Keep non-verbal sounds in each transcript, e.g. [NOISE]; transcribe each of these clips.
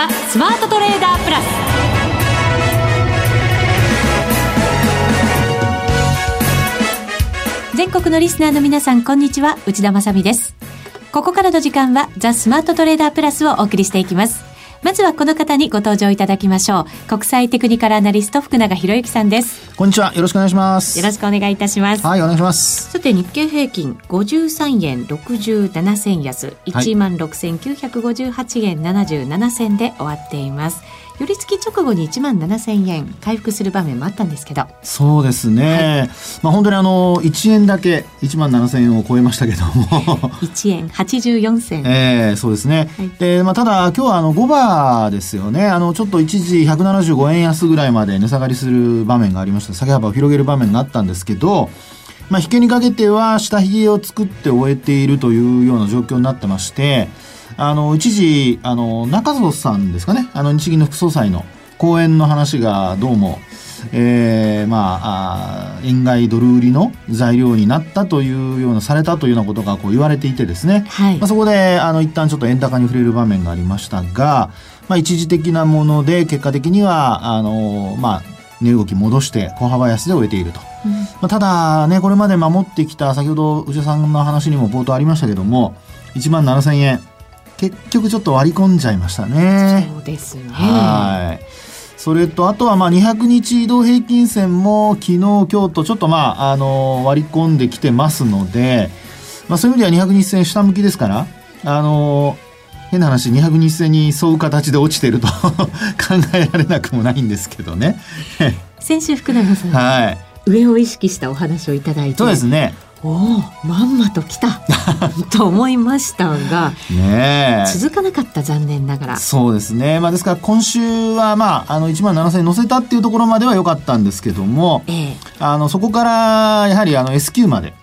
ザ・スマートトレーダープラス。全国のリスナーの皆さんこんにちは。内田まさです。ここからの時間はザ・スマートトレーダープラスをお送りしていきます。まずはこの方にご登場いただきましょう。国際テクニカルアナリスト福永博之さんです。こんにちは。よろしくお願いします。よろしくお願いいたします。はいお願いします。さて日経平均53円67銭安1万6958円77銭で終わっています、はい寄り付き直後に1万7000円。回復する場面もあったんですけど。そうですね、はい、まあ本当にあの1円だけ1万7000円を超えましたけども。[LAUGHS] 1円84銭ええー、そうですね、はい、でまあただ今日はあの5番ですよね。あのちょっと一時175円安ぐらいまで値下がりする場面がありました。下げ幅を広げる場面があったんですけどまあ、引けにかけては下髭を作って終えているというような状況になってまして、あの、一時、あの、中曽さんですかね、あの、日銀の副総裁の講演の話がどうも、えー、まああ、円買いドル売りの材料になったというような、されたというようなことがこう言われていてですね、はい、まあ、そこで、あの、一旦ちょっと円高に触れる場面がありましたが、まあ、一時的なもので、結果的には、あの、まあ、値動き戻して小幅安で終えていると。うん、まあ、ただね、これまで守ってきた、先ほど内田さんの話にも冒頭ありましたけども、1万7000円。結局ちょっと割り込んじゃいましたね。そうですね。はい。それと、あとはまあ200日移動平均線も昨日、今日とちょっとまあ、あの、割り込んできてますので、まあそういう意味では200日線下向きですから、あの、変な話、200日線に沿う形で落ちてると [LAUGHS] 考えられなくもないんですけどね。先週福永さん、はい、上を意識したお話をいただいて。そうですね。おおまんまと来た。[LAUGHS] と思いましたがね続かなかった残念ながら。そうですね、まあ、ですから今週は、まあ、あの1万7000円乗せたっていうところまでは良かったんですけども、ええ、あのそこからやはりあの S q まで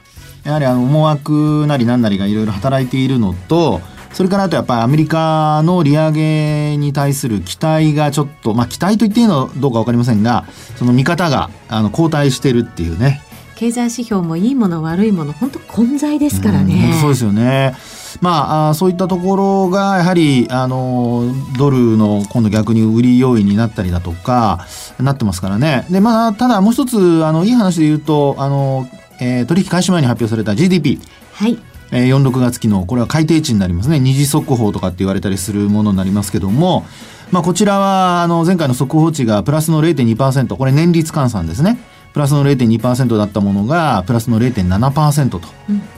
やはりあの思惑なり何なりがいろいろ働いているのとそれからあとやっぱりアメリカの利上げに対する期待がちょっと、まあ期待と言っていいのどうか分かりませんが、その見方があの後退してるっていうね。経済指標もいいもの悪いもの本当混在ですからね。そうですよね。まあ、そういったところがやはりあのドルの今度逆に売り要因になったりだとかなってますからね。でまあただもう一つあのいい話で言うとあの、えー、取引開始前に発表された GDP。はい。えー、46月期のこれは改定値になりますね二次速報とかって言われたりするものになりますけども、まあ、こちらはあの前回の速報値がプラスの0.2%これ年率換算ですね。プラスの0.2%だったものがプラスの0.7%と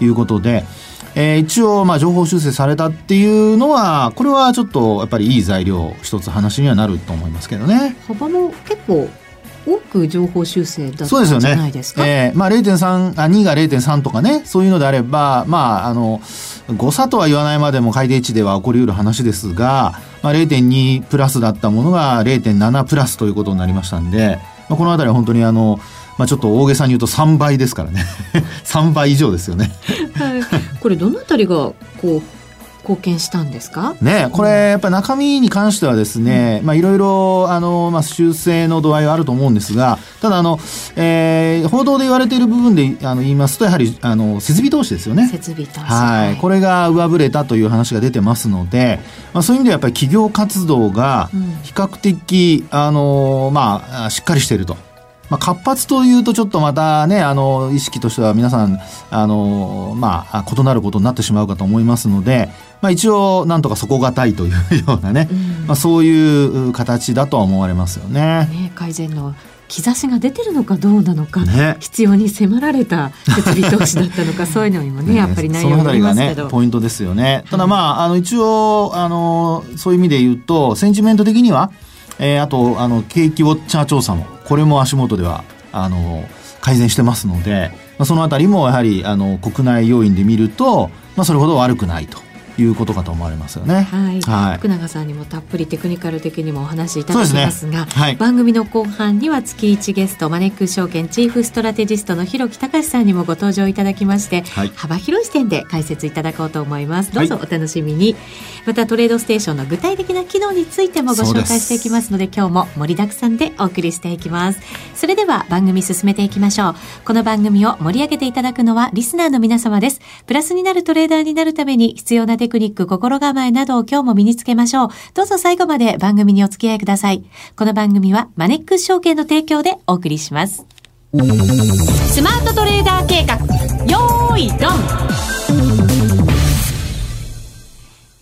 いうことで、うん、えー、一応まあ情報修正されたっていうのはこれはちょっとやっぱりいい材料一つ話にはなると思いますけどね。幅も結構多く情報修正だったんじゃないですか？すよね。えー、まあ0.3あ2が0.3とかねそういうのであればまああの誤差とは言わないまでも改定値では起こりうる話ですが、まあ、0.2プラスだったものが0.7プラスということになりましたんで、まあ、この辺りは本当にあのまあ、ちょっと大げさに言うと3倍ですからね。[LAUGHS] 3倍以上ですよね。はい、これどのあたりがこう貢献したんですか？ねこれやっぱり中身に関してはですね、まあいろいろあの、まあ、修正の度合いはあると思うんですがただあの、えー、報道で言われている部分であの言いますとやはりあの設備投資ですよね。設備投資。はい。これが上振れたという話が出てますので、まあ、そういう意味ではやっぱり企業活動が比較的、うん、あのまあしっかりしていると。まあ、活発というとちょっとまたね、あの、意識としては皆さん、あの、まあ、異なることになってしまうかと思いますので、まあ、一応、なんとか底堅いというようなね、うん、まあ、そういう形だとは思われますよね。ね改善の兆しが出てるのかどうなのか、ね、必要に迫られた設備投資だったのか [LAUGHS] そういうのにもねやっぱり内容がありますけど、ね、ポイントですよね。ただまああの一応あのそういう意味で言うとセンチメント的には、えー、あとあの景気ウォッチャー調査もこれも足元ではあの改善してますので、まあ、そのあたりもやはりあの国内要因で見ると、まあ、それほど悪くないと。いうことかと思われますよね。はい。はい、福永さんにもたっぷりテクニカル的にもお話しいただきますが、すねはい、番組の後半には月一ゲストマネック証券チーフストラテジストの広木隆さんにもご登場いただきまして、はい、幅広い視点で解説いただこうと思います。どうぞお楽しみに。またトレードステーションの具体的な機能についてもご紹介していきますので今日も盛りだくさんでお送りしていきます。それでは番組進めていきましょう。この番組を盛り上げていただくのはリスナーの皆様です。プラスになるトレーダーになるために必要なテテクニック、心構えなどを今日も身につけましょう。どうぞ最後まで番組にお付き合いください。この番組はマネックス証券の提供でお送りします。スマートトレーダー計画、よーい、ドン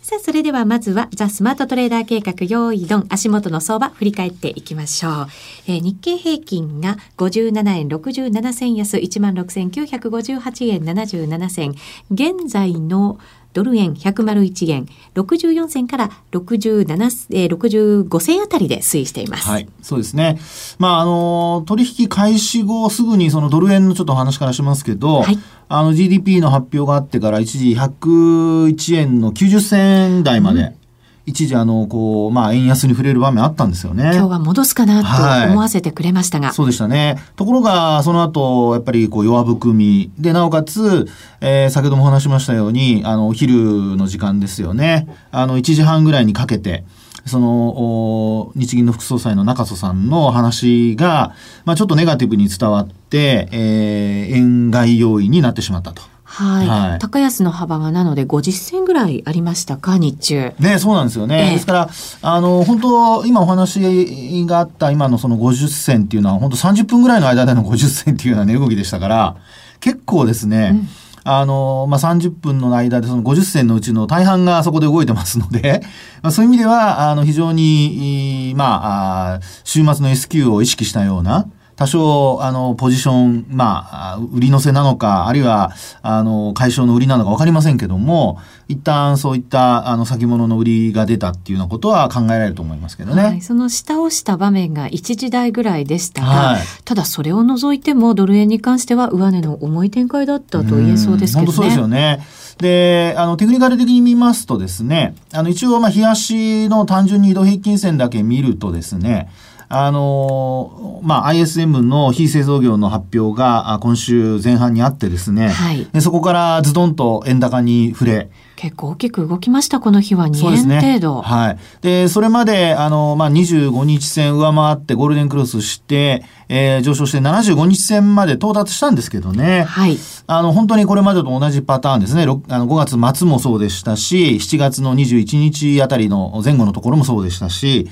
さあ、それではまずは、ザ・スマートトレーダー計画、用意ドン、足元の相場、振り返っていきましょう。えー、日経平均が57円67銭安、16,958円77銭。現在のドル円101円64銭から67、えー、65銭あたりで推移しています。はい、そうですね。まあ、あの、取引開始後すぐにそのドル円のちょっと話からしますけど、はい、あの GDP の発表があってから一時101円の90銭台まで、うん一時あの、こう、まあ、円安に触れる場面あったんですよね。今日は戻すかなと思わせてくれましたが。はい、そうでしたね。ところが、その後、やっぱりこう、弱含み。で、なおかつ、えー、先ほども話しましたように、あの、お昼の時間ですよね。あの、1時半ぐらいにかけて、その、日銀の副総裁の中曽さんの話が、まあ、ちょっとネガティブに伝わって、えー、円買い要因になってしまったと。はい、はい、高安の幅がなので50銭ぐらいありましたか日中。ねそうなんですよね、えー、ですからあの本当今お話があった今のその50銭っていうのは本当30分ぐらいの間での50銭っていうような値動きでしたから結構ですね、うん。あの、まあ、30分の間でその50銭のうちの大半がそこで動いてますので、[LAUGHS] まあ、そういう意味では、あの、非常に、まあ、週末の S q を意識したような、多少、あの、ポジション、まあ、売り乗せなのか、あるいは、あの、解消の売りなのかわかりませんけども、一旦そういった、あの、先物の売りが出たっていうようなことは考えられると思いますけどね。はい、その下をした場面が一時代ぐらいでしたが、はい、ただそれを除いても、ドル円に関しては上値の重い展開だったと言えそうですけどね。本当そうですよね。で、あの、テクニカル的に見ますとですね、あの、一応、まあ、冷やしの単純に移動平均線だけ見るとですね、あの、まあ、ISM の非製造業の発表が今週前半にあってですね、はい、そこからズドンと円高に触れ、結構大きく動きました、この日は2円程度。ね、はい。で、それまで、あの、まあ、25日線上回ってゴールデンクロスして、えー、上昇して75日線まで到達したんですけどね。はい。あの、本当にこれまでと同じパターンですね。あの5月末もそうでしたし、7月の21日あたりの前後のところもそうでしたし、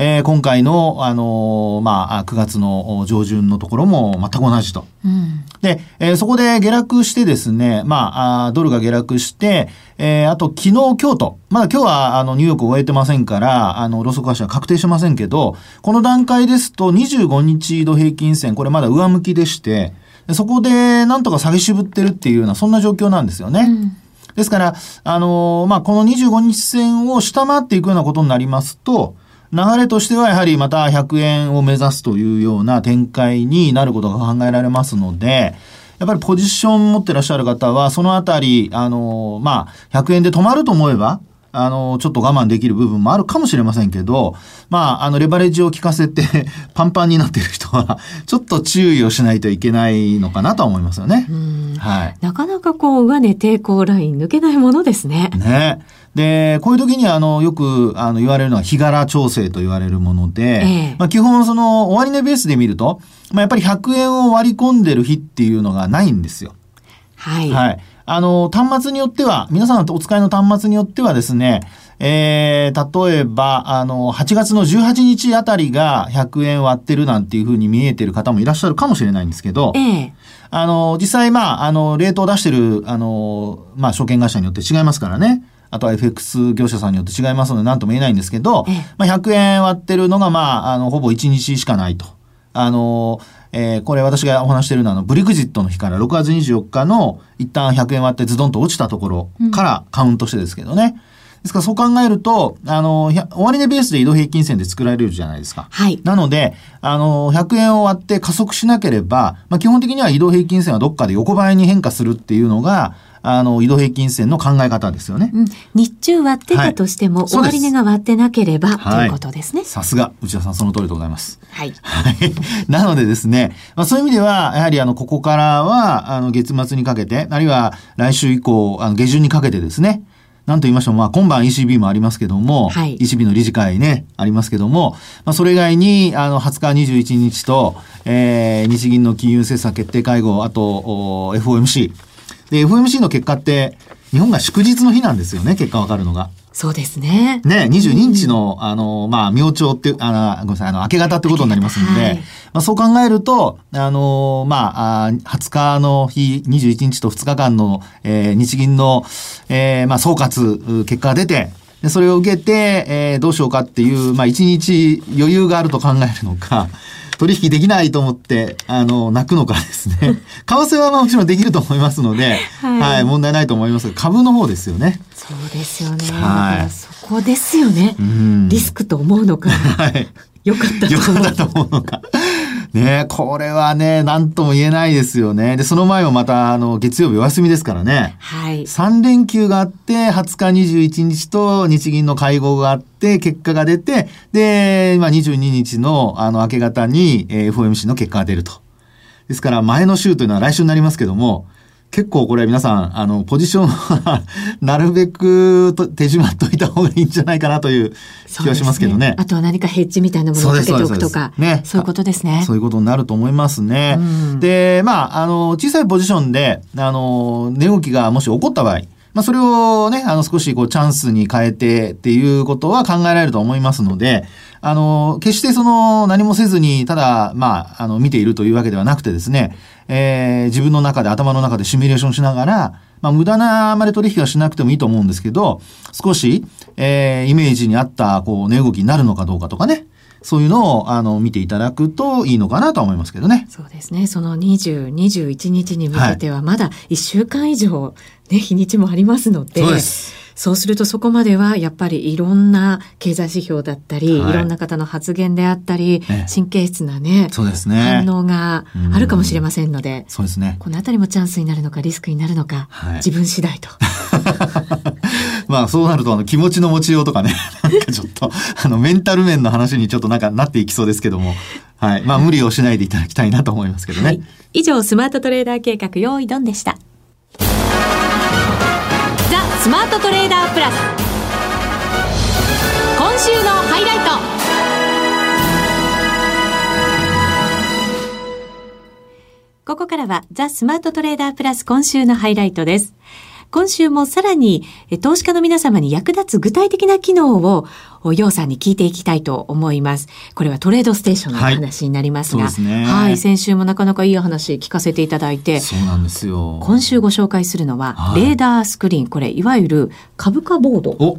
えー、今回の、あのー、まあ、9月の上旬のところも全く同じと。うん、で、えー、そこで下落してですね、まあ、あドルが下落して、えー、あと昨日、今日と、まだ今日はあのニューヨーク終えてませんから、あの、ロソク足は確定しませんけど、この段階ですと25日移動平均線、これまだ上向きでして、そこでなんとか下げ渋ってるっていうような、そんな状況なんですよね。うんですから、あのー、まあ、この25日線を下回っていくようなことになりますと、流れとしてはやはりまた100円を目指すというような展開になることが考えられますので、やっぱりポジション持ってらっしゃる方は、そのあたり、あの、まあ、100円で止まると思えば、あの、ちょっと我慢できる部分もあるかもしれませんけど、まあ、あの、レバレッジを効かせて [LAUGHS] パンパンになっている人は、ちょっと注意をしないといけないのかなとは思いますよね。はい。なかなかこう、上値抵抗ライン抜けないものですね。ね。で、こういう時にあの、よくあの言われるのは日柄調整と言われるもので、ええ、まあ基本その終値ベースで見ると、まあやっぱり100円を割り込んでる日っていうのがないんですよ。はい。はい。あの、端末によっては、皆さんお使いの端末によってはですね、えー、例えば、あの、8月の18日あたりが100円割ってるなんていうふうに見えてる方もいらっしゃるかもしれないんですけど、ええ、あの、実際、まあ、あの、レートを出してる、あの、まあ、証券会社によって違いますからね。あとは FX 業者さんによって違いますので何とも言えないんですけど、まあ、100円割ってるのが、まあ、あの、ほぼ1日しかないと。あの、えー、これ私がお話しているのは、あの、ブリグジットの日から6月24日の一旦100円割ってズドンと落ちたところからカウントしてですけどね。うん、ですからそう考えると、あの、終値ベースで移動平均線で作られるじゃないですか。はい。なので、あの、100円を割って加速しなければ、まあ、基本的には移動平均線はどっかで横ばいに変化するっていうのが、あの、移動平均線の考え方ですよね。うん、日中割ってたとしても、はい、終値が割ってなければ、ということですね。さすが、内田さん、その通りでございます。はい。はい。[LAUGHS] なのでですね、まあ、そういう意味では、やはりあの、ここからは、あの、月末にかけて、あるいは来週以降、あの、下旬にかけてですね、なんと言いましても、まあ、今晩 ECB もありますけども、はい、ECB の理事会ね、ありますけども、まあ、それ以外に、あの、20日、21日と、えー、日銀の金融政策決定会合、あと、FOMC、で、FOMC の結果って、日本が祝日の日なんですよね、結果わかるのが。そうですね。ね、22日の、あの、まあ、明朝っていう、あの、ごめんなさい、あの、明け方ってことになりますので、はい、まあ、そう考えると、あの、まあ、20日の日、21日と2日間の、えー、日銀の、えー、まあ、総括、結果が出て、でそれを受けて、えー、どうしようかっていう、まあ、1日余裕があると考えるのか、取引できないと思って、あの、泣くのかですね。[LAUGHS] 為替はもちろんできると思いますので、はい、はい、問題ないと思いますが、株の方ですよね。そうですよね。はい。そこですよね。うん、リスクと思うのか。はい。よかったと思う。よかったと思うのか。ねこれはね、なんとも言えないですよね。で、その前もまた、あの、月曜日お休みですからね。はい。3連休があって、20日21日と日銀の会合があって、結果が出て、で、まあ、22日の、あの、明け方に、えー、FOMC の結果が出ると。ですから、前の週というのは来週になりますけども、結構これ皆さん、あの、ポジションはなるべくと手締まっといた方がいいんじゃないかなという気はしますけどね。ねあとは何かヘッジみたいなものをかけておくとか。ね。そういうことですね。そういうことになると思いますね。うん、で、まあ、あの、小さいポジションで、あの、値動きがもし起こった場合、まあ、それをね、あの、少しこう、チャンスに変えてっていうことは考えられると思いますので、あの、決してその、何もせずに、ただ、まあ、あの、見ているというわけではなくてですね、えー、自分の中で、頭の中でシミュレーションしながら、まあ、無駄なあまり取引はしなくてもいいと思うんですけど、少し、えー、イメージに合った、こう、値動きになるのかどうかとかね、そういうのを、あの、見ていただくといいのかなと思いますけどね。そうですね。その20、21日に向けては、まだ1週間以上、ね、日にちもありますので、そうです。そうするとそこまではやっぱりいろんな経済指標だったり、はい、いろんな方の発言であったり、神経質なね、そうですね。反応があるかもしれませんので、そうですね。このあたりもチャンスになるのかリスクになるのか、はい、自分次第と。[LAUGHS] まあそうなるとあの気持ちの持ちようとかね、[LAUGHS] なんかちょっとあのメンタル面の話にちょっとなんかなっていきそうですけども、はい。まあ無理をしないでいただきたいなと思いますけどね。はい、以上スマートトレーダー計画用意ドンでした。ザ・スマートトレーダープラス今週のハイライトここからはザ・スマートトレーダープラス今週のハイライトです。今週もさらに投資家の皆様に役立つ具体的な機能をようさんに聞いていきたいと思います。これはトレードステーションの話になりますが、はい、ね、はい、先週もなかなかいい話聞かせていただいて、そうなんですよ。今週ご紹介するのは、はい、レーダースクリーン、これいわゆる株価ボード。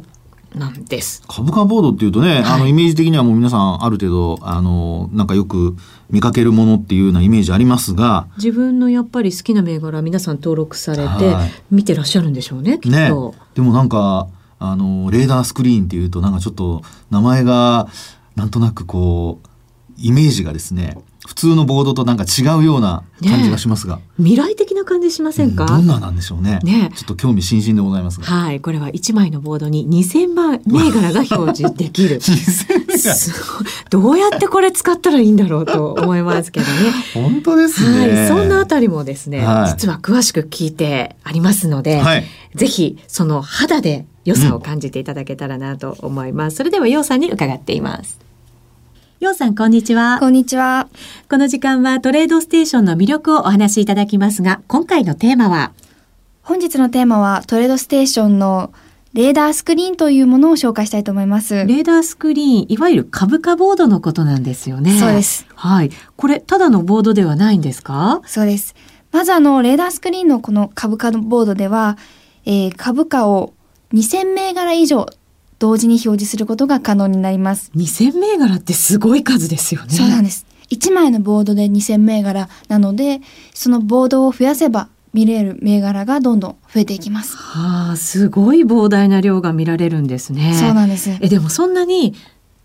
なんです。株価ボードっていうとね、はい、あのイメージ的にはもう皆さんある程度あのなんかよく見かけるものっていうようなイメージありますが、自分のやっぱり好きな銘柄皆さん登録されて見てらっしゃるんでしょうね。きっと。ね、でもなんかあのレーダースクリーンっていうとなんかちょっと名前がなんとなくこうイメージがですね普通のボードとなんか違うような感じがしますが、ね、未来的な感じしませんか、うん、どんななんでしょうね。ねちょっと興味津々でございますはい。これは1枚のボードに2000万銘柄が表示できる。[LAUGHS] どうやってこれ使ったらいいんだろうと思いますけどね。[LAUGHS] 本当ですね、はい、そんなあたりもですね、はい、実は詳しく聞いてありますので、はい、ぜひその肌で良さを感じていただけたらなと思います、うん、それではようさんに伺っていますようさん、こんにちは。こんにちは。この時間はトレードステーションの魅力をお話しいただきますが、今回のテーマは？本日のテーマはトレードステーションのレーダースクリーンというものを紹介したいと思います。レーダースクリーン、いわゆる株価ボードのことなんですよね。そうです。はい。これ、ただのボードではないんですか？そうです。まずあの、レーダースクリーンのこの株価ボードでは、えー、株価を2000銘柄以上同時に表示することが可能になります。2000銘柄ってすごい数ですよね。そうなんです。1枚のボードで2000銘柄なので、そのボードを増やせば見れる銘柄がどんどん増えていきます。はあ、すごい膨大な量が見られるんですね。そうなんです。え、でもそんなに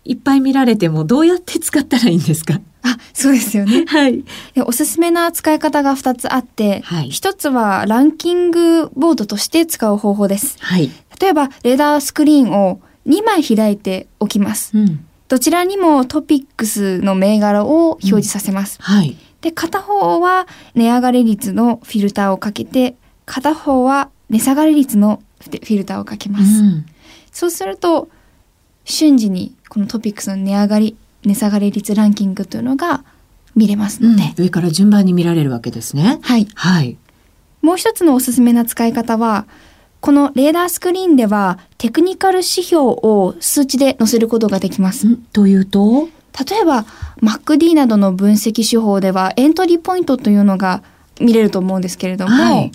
いっぱい見られてもどうやって使ったらいいんですか？あ、そうですよね。はい。おすすめな使い方が2つあって、はい、1つはランキングボードとして使う方法です。はい。例えば、レーダースクリーンを2枚開いておきます。うん、どちらにもトピックスの銘柄を表示させます。うん、はい。で、片方は値上がり率のフィルターをかけて、片方は値下がり率のフィルターをかけます。うん、そうすると、瞬時にこのトピックスの値上がり、値下がり率ランキングというのが見れますので、上から順番に見られるわけですね。はい。はい。もう一つのおすすめな使い方は、このレーダースクリーンではテクニカル指標を数値で載せることができます。というと？例えば MacD などの分析手法ではエントリーポイントというのが見れると思うんですけれども、はい、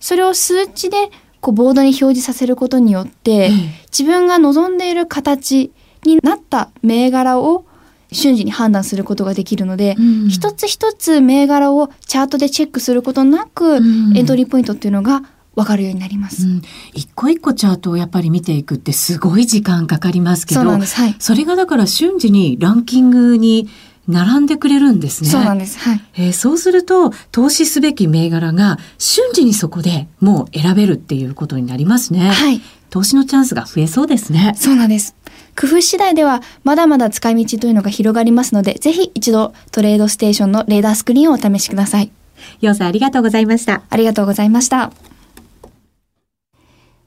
それを数値でこうボードに表示させることによって、自分が望んでいる形になった銘柄を瞬時に判断することができるので、うん、一つ一つ銘柄をチャートでチェックすることなく、うん、エントリーポイントっていうのが分かるようになります、うん、一個一個チャートをやっぱり見ていくってすごい時間かかりますけどそ,、はい、それがだから瞬時にランキングに並んでくれるんですね。そうなんです。はい。えー、そうすると、投資すべき銘柄が瞬時にそこでもう選べるっていうことになりますね。はい。投資のチャンスが増えそうですね。そうなんです。工夫次第ではまだまだ使い道というのが広がりますので、ぜひ一度トレードステーションのレーダースクリーンをお試しください。ようさんありがとうございました。ありがとうございました。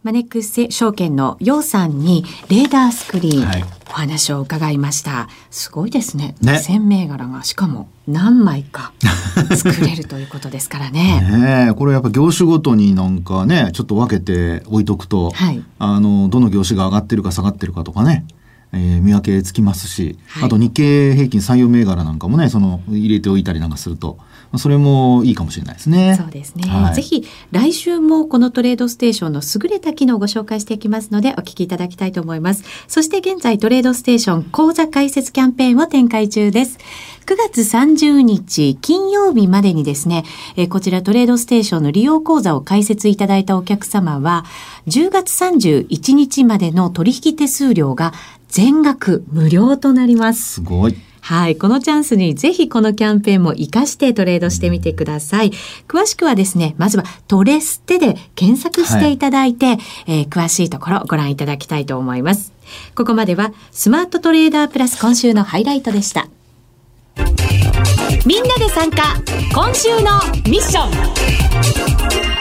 マネックス証券のヨウさんにレーダースクリーン、はい、お話を伺いました。すごいですね。ね1000銘柄がしかも何枚か [LAUGHS] 作れるということですからね。ねこれやっぱ業種ごとになんかね、ちょっと分けて置いとくと、はい、あの、どの業種が上がってるか下がってるかとかね。えー、見分けつきますし、はい、あと日経平均採用銘柄なんかもね、その入れておいたりなんかすると、それもいいかもしれないですね。そうですね。はい、ぜひ来週もこのトレードステーションの優れた機能をご紹介していきますのでお聞きいただきたいと思います。そして現在トレードステーション講座開設キャンペーンを展開中です。9月30日金曜日までにですね、えこちらトレードステーションの利用講座を開設いただいたお客様は10月31日までの取引手数料が全額無料となります。すごい。はい。このチャンスにぜひこのキャンペーンも活かしてトレードしてみてください。詳しくはですね、まずはトレステで検索していただいて、はい、えー、詳しいところご覧いただきたいと思います。ここまではスマートトレーダープラス今週のハイライトでした。みんなで参加今週のミッション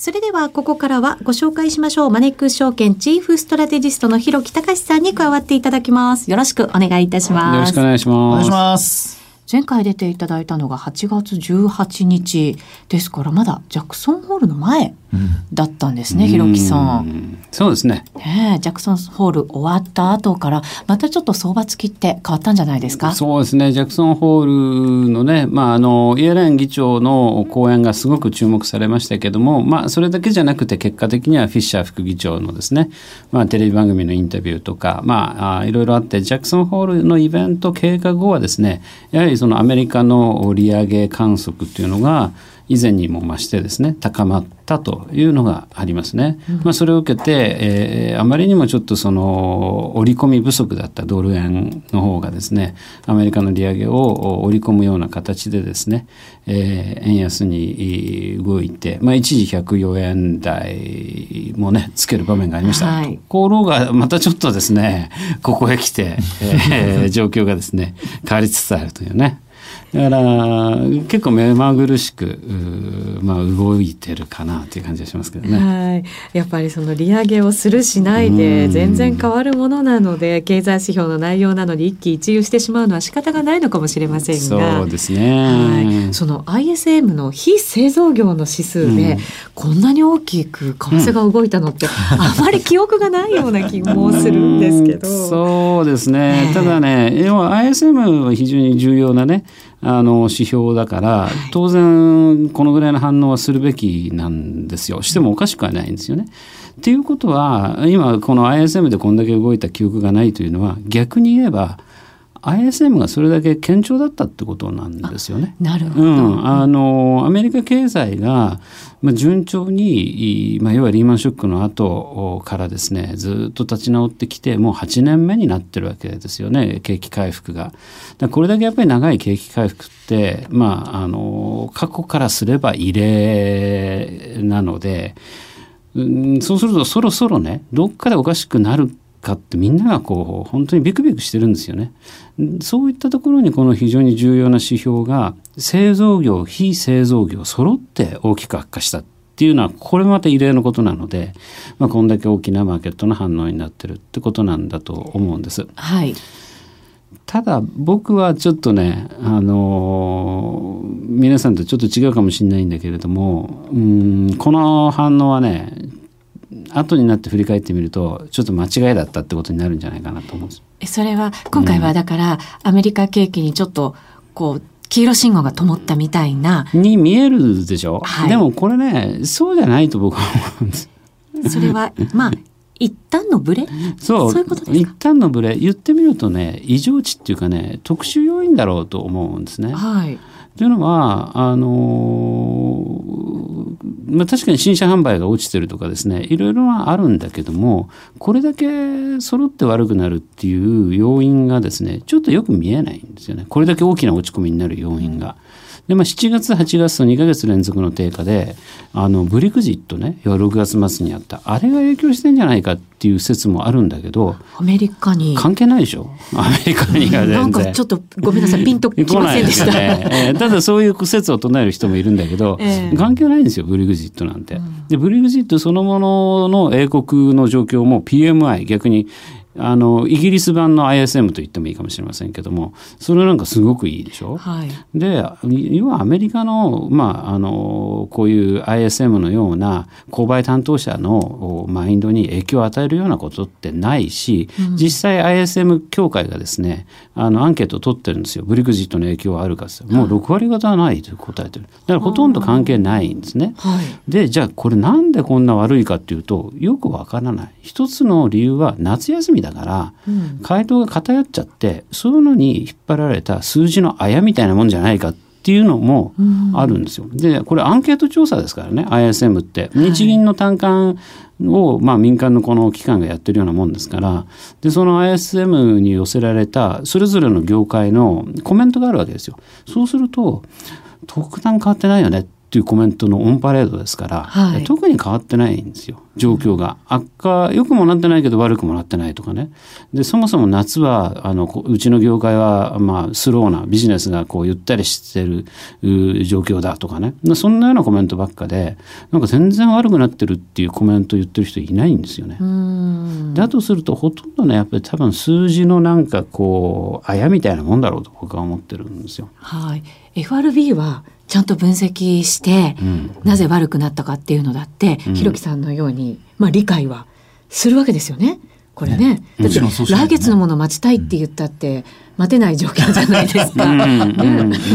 それではここからはご紹介しましょう。マネックス証券チーフストラテジストの広木隆さんに加わっていただきます。よろしくお願いいたします。よろしくお願いします。お願いします。前回出ていただいたのが8月18日ですからまだジャクソンホールの前だったんですね、うん、ひろきさん。そうですね。ねジャクソンホール終わった後からまたちょっと相場付きって変わったんじゃないですか？そうですね。ジャクソンホールのね、まあ、あのイエレン議長の講演がすごく注目されましたけども、まあ、それだけじゃなくて結果的にはフィッシャー副議長のですね、まあ、テレビ番組のインタビューとか、まあ、いろいろあってジャクソンホールのイベント経過後はですねやはりそのアメリカの利上げ観測っていうのが以前にも増してですね高まったというのがありますね。うん、まあ、それを受けて、えー、あまりにもちょっとその織り込み不足だったドル円の方がですねアメリカの利上げを織り込むような形でですね、えー、円安に動いて、まあ、一時104円台もねつける場面がありました。はい、ところがまたちょっとですねここへ来て、えー、状況がですね変わりつつあるというね。だから結構目まぐるしくまあ、動いてるかなという感じがしますけどね。はい、やっぱりその利上げをするしないで全然変わるものなので経済指標の内容なのに一喜一憂してしまうのは仕方がないのかもしれませんが。そうですね、はい、その ISM の非製造業の指数でこんなに大きく為替が動いたのって、あまり記憶がないような気もするんですけど。うそうですね、ただね要は ISM は非常に重要なねあの指標だから、当然このぐらいの反応はするべきなんですよしてもおかしくはないんですよね。っていうことは今この ISM でこんだけ動いた記憶がないというのは逆に言えば ISM がそれだけ堅調だったってことなんですよね。なるほど、うん、あのアメリカ経済が、まあ、順調に、まあ、要はリーマンショックの後からですねずっと立ち直ってきてもう8年目になってるわけですよね景気回復が。これだけやっぱり長い景気回復って、まあ、あの過去からすれば異例なので。うん、そうするとそろそろねどっかでおかしくなるかってみんながこう本当にビクビクしてるんですよね。そういったところにこの非常に重要な指標が製造業非製造業揃って大きく悪化したっていうのはこれまた異例のことなので、まあ、こんだけ大きなマーケットの反応になってるってことなんだと思うんです。はいただ僕はちょっとね、あのー、皆さんとちょっと違うかもしれないんだけれどもうんこの反応はね後になって振り返ってみるとちょっと間違いだったってことになるんじゃないかなと思うんです。それは今回はだから、うん、アメリカ景気にちょっとこう黄色信号が灯ったみたいな。に見えるでしょ、はい、でもこれねそうじゃないと僕は思うんです。それはまあ一旦のブレ？そう。そういうこと一旦のブレ。言ってみるとね異常値っていうかね特殊要因だろうと思うんですね。はい、というのはあの、まあ、確かに新車販売が落ちてるとかですねいろいろはあるんだけどもこれだけ揃って悪くなるっていう要因がですねちょっとよく見えないんですよねこれだけ大きな落ち込みになる要因が。で、まあ、7月、8月と2か月連続の低下で、あの、ブリクジットね、要は6月末にあった、あれが影響してんじゃないかっていう説もあるんだけど、アメリカに。関係ないでしょ [LAUGHS] アメリカには全然。なんかちょっとごめんなさい、ピンときませんでした。ね [LAUGHS] えー、ただそういう説を唱える人もいるんだけど、えー、関係ないんですよ、ブリグジットなんて。うん、で、ブリグジットそのものの英国の状況も PMI、逆にあのイギリス版の ISM と言ってもいいかもしれませんけどもそれなんかすごくいいでしょ？はい、で要はアメリカの,、まあ、あのこういう ISM のような購買担当者のマインドに影響を与えるようなことってないし、うん、実際 ISM 協会がですねあのアンケートを取ってるんですよ。ブリグジットの影響はあるかもう6割方はないと答えてる。だからほとんど関係ないんですね。はい、でじゃあこれなんでこんな悪いかっていうとよくわからない。一つの理由は夏休みだから、回答が偏っちゃってそういうのに引っ張られた数字のあやみたいなもんじゃないかっていうのもあるんですよ。でこれアンケート調査ですからね ISM って。日銀の単価を、まあ、民間のこの機関がやってるようなもんですからでその ISM に寄せられたそれぞれの業界のコメントがあるわけですよ。そうすると特段変わってないよねっていうコメントのオンパレードですから、はい、特に変わってないんですよ状況が。悪化良くもなってないけど悪くもなってないとかね。でそもそも夏はあのうちの業界は、まあ、スローなビジネスがこうゆったりしてる状況だとかねそんなようなコメントばっかでなんか全然悪くなってるっていうコメントを言ってる人いないんですよね。だとするとほとんどねやっぱり多分数字のなんかこうあやみたいなもんだろうと僕は思ってるんですよ。はい、FRB はちゃんと分析して、うん、なぜ悪くなったかっていうのだって、うん、ひろきさんのように、まあ、理解はするわけですよね。これね。ねだって、来月のもの待ちたいって言ったって、待てない状況じゃないですか。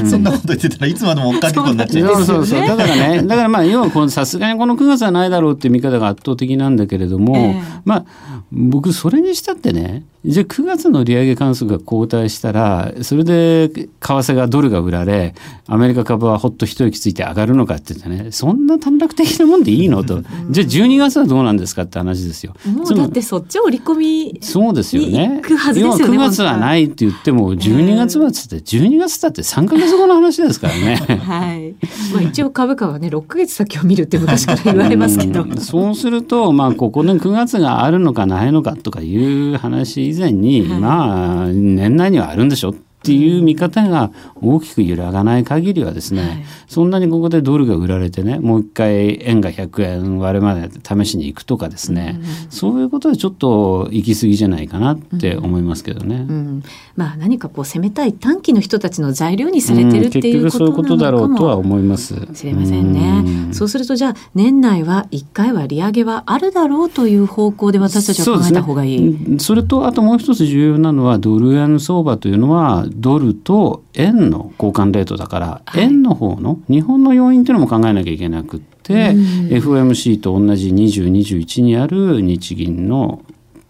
そんなこと言ってたらいつまでも追っかけっこになっちゃう。そうそうそう。だからね、だからまあ要はさすがにこの9月はないだろうっていう見方が圧倒的なんだけれども、えー、まあ僕それにしたってね、じゃあ9月の利上げ関数が後退したらそれで為替がドルが売られアメリカ株はほっと一息ついて上がるのかって言ってねそんな短絡的なもんでいいのとじゃあ12月はどうなんですかって話ですよ。もうだってそっち織り込みそうですよね。9月はないって言っても12月はつって12月だって3か月後の話ですからね。[LAUGHS] はい。まあ一応株価はね6か月先を見るって昔から言われますけど。そうするとまあここね9月があるのかないのかとかいう話以前に、はい、まあ年内にはあるんでしょっていう見方が大きく揺らがない限りはですね、はい、そんなにここでドルが売られてねもう一回円が100円割れまで試しに行くとかですね、うん、そういうことはちょっと行き過ぎじゃないかなって思いますけどね。うん。うん、まあ何かこう攻めたい短期の人たちの材料にされてるっていうことなのかも、そういうことだろうとは思います。知れませんね。そうするとじゃあ年内は1回は利上げはあるだろうという方向で私たちは考えた方がいい。そ,、ね、それとあともう一つ重要なのはドル円相場というのはドルと円の交換レートだから、はい、円の方の日本の要因というのも考えなきゃいけなくって、FOMC と同じ2021にある日銀の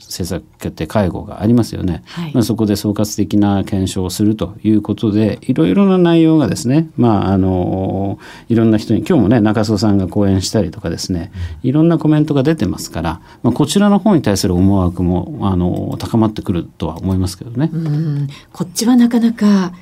政策決定会合がありますよね、はい、まあ、そこで総括的な検証をするということでいろいろな内容がですね、まあ、あのいろんな人に今日もね中曽さんが講演したりとかですねいろんなコメントが出てますから、まあ、こちらの方に対する思惑もあの高まってくるとは思いますけどね。うん。こっちはなかなか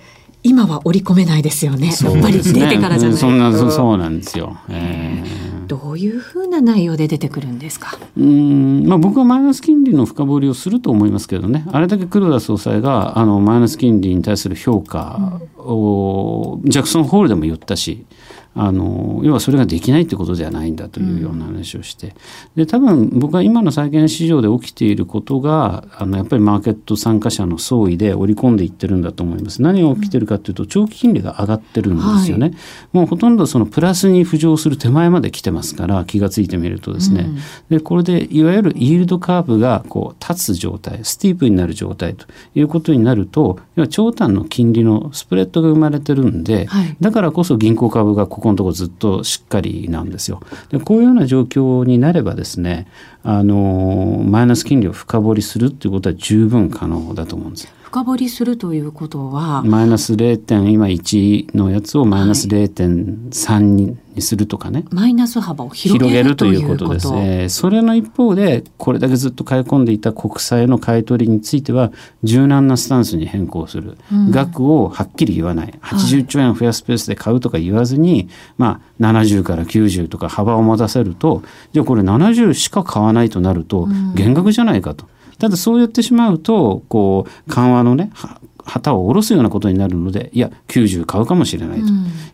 今は織り込めないですよね。ねやっぱり出てからじゃないと。そんなそうなんですよ。えー、どういうふうな内容で出てくるんですか？うん、まあ僕はマイナス金利の深掘りをすると思いますけどね。あれだけ黒田総裁があのマイナス金利に対する評価を、うん、ジャクソンホールでも言ったし。あの要はそれができないってことではないんだというような話をして、で多分僕は今の債券市場で起きていることがあのやっぱりマーケット参加者の総意で織り込んでいってるんだと思います。何が起きてるかというと長期金利が上がってるんですよね。はい、もうほとんどそのプラスに浮上する手前まで来てますから気が付いてみるとですね、うん、でこれでいわゆるイールドカーブがこう立つ状態スティープになる状態ということになると要は長短の金利のスプレッドが生まれてるんで、はい、だからこそ銀行株がこここのとこずっとしっかりなんですよ。でこういうような状況になればですねあのマイナス金利を深掘りするっていうことは十分可能だと思うんです。深掘りするということはマイナス 0. 今1のやつをマイナス0.3にするとかね、はい、マイナス幅を広げるということ。です、えー、それの一方でこれだけずっと買い込んでいた国債の買い取りについては柔軟なスタンスに変更する、うん、額をはっきり言わない。80兆円増やすペースで買うとか言わずに、はい、まあ70から90とか幅を持たせるとじゃあこれ70しか買わないとなると減額じゃないかと。ただそうやってしまうとこう緩和のね旗を下ろすようなことになるのでいや90買うかもしれないと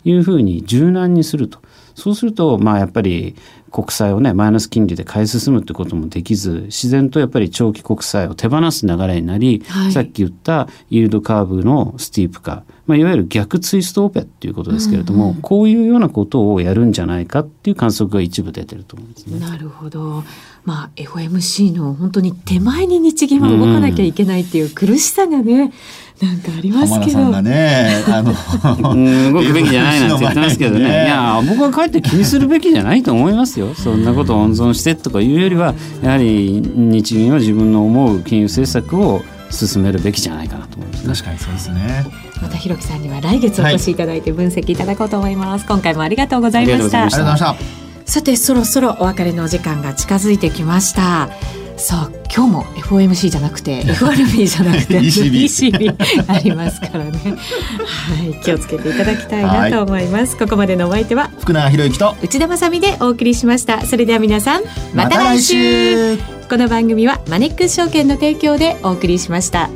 いうふうに柔軟にすると、そうするとまあやっぱり国債をねマイナス金利で買い進むってこともできず自然とやっぱり長期国債を手放す流れになり、はい、さっき言ったイールドカーブのスティープ化、まあ、いわゆる逆ツイストオペっていうことですけれども、うんうん、こういうようなことをやるんじゃないかっていう観測が一部出てると思うんですね。なるほどまあ、FOMC の本当に手前に日銀は動かなきゃいけないっていう苦しさがね、なんかありますけど。ね、[LAUGHS] あの動くべきじゃないなんて言ってますけどね。[LAUGHS] ねいや、僕はかえって気にするべきじゃないと思いますよ。そんなことを温存してとかいうよりは、やはり日銀は自分の思う金融政策を進めるべきじゃないかなと思います、ね、確かにそうですね。またひろきさんには来月お越しいただいて分析いただこうと思います。はい、今回もありがとうございました。ありがとうございました。さてそろそろお別れのお時間が近づいてきました。さあ今日も FOMC じゃなくて [LAUGHS] FRB じゃなくて [LAUGHS] ECB ありますからね。はい気をつけていただきたいなと思います。ここまでのお相手は福永博之と内田まさでお送りしました。それでは皆さんまた来週,、この番組はマネックス証券の提供でお送りしました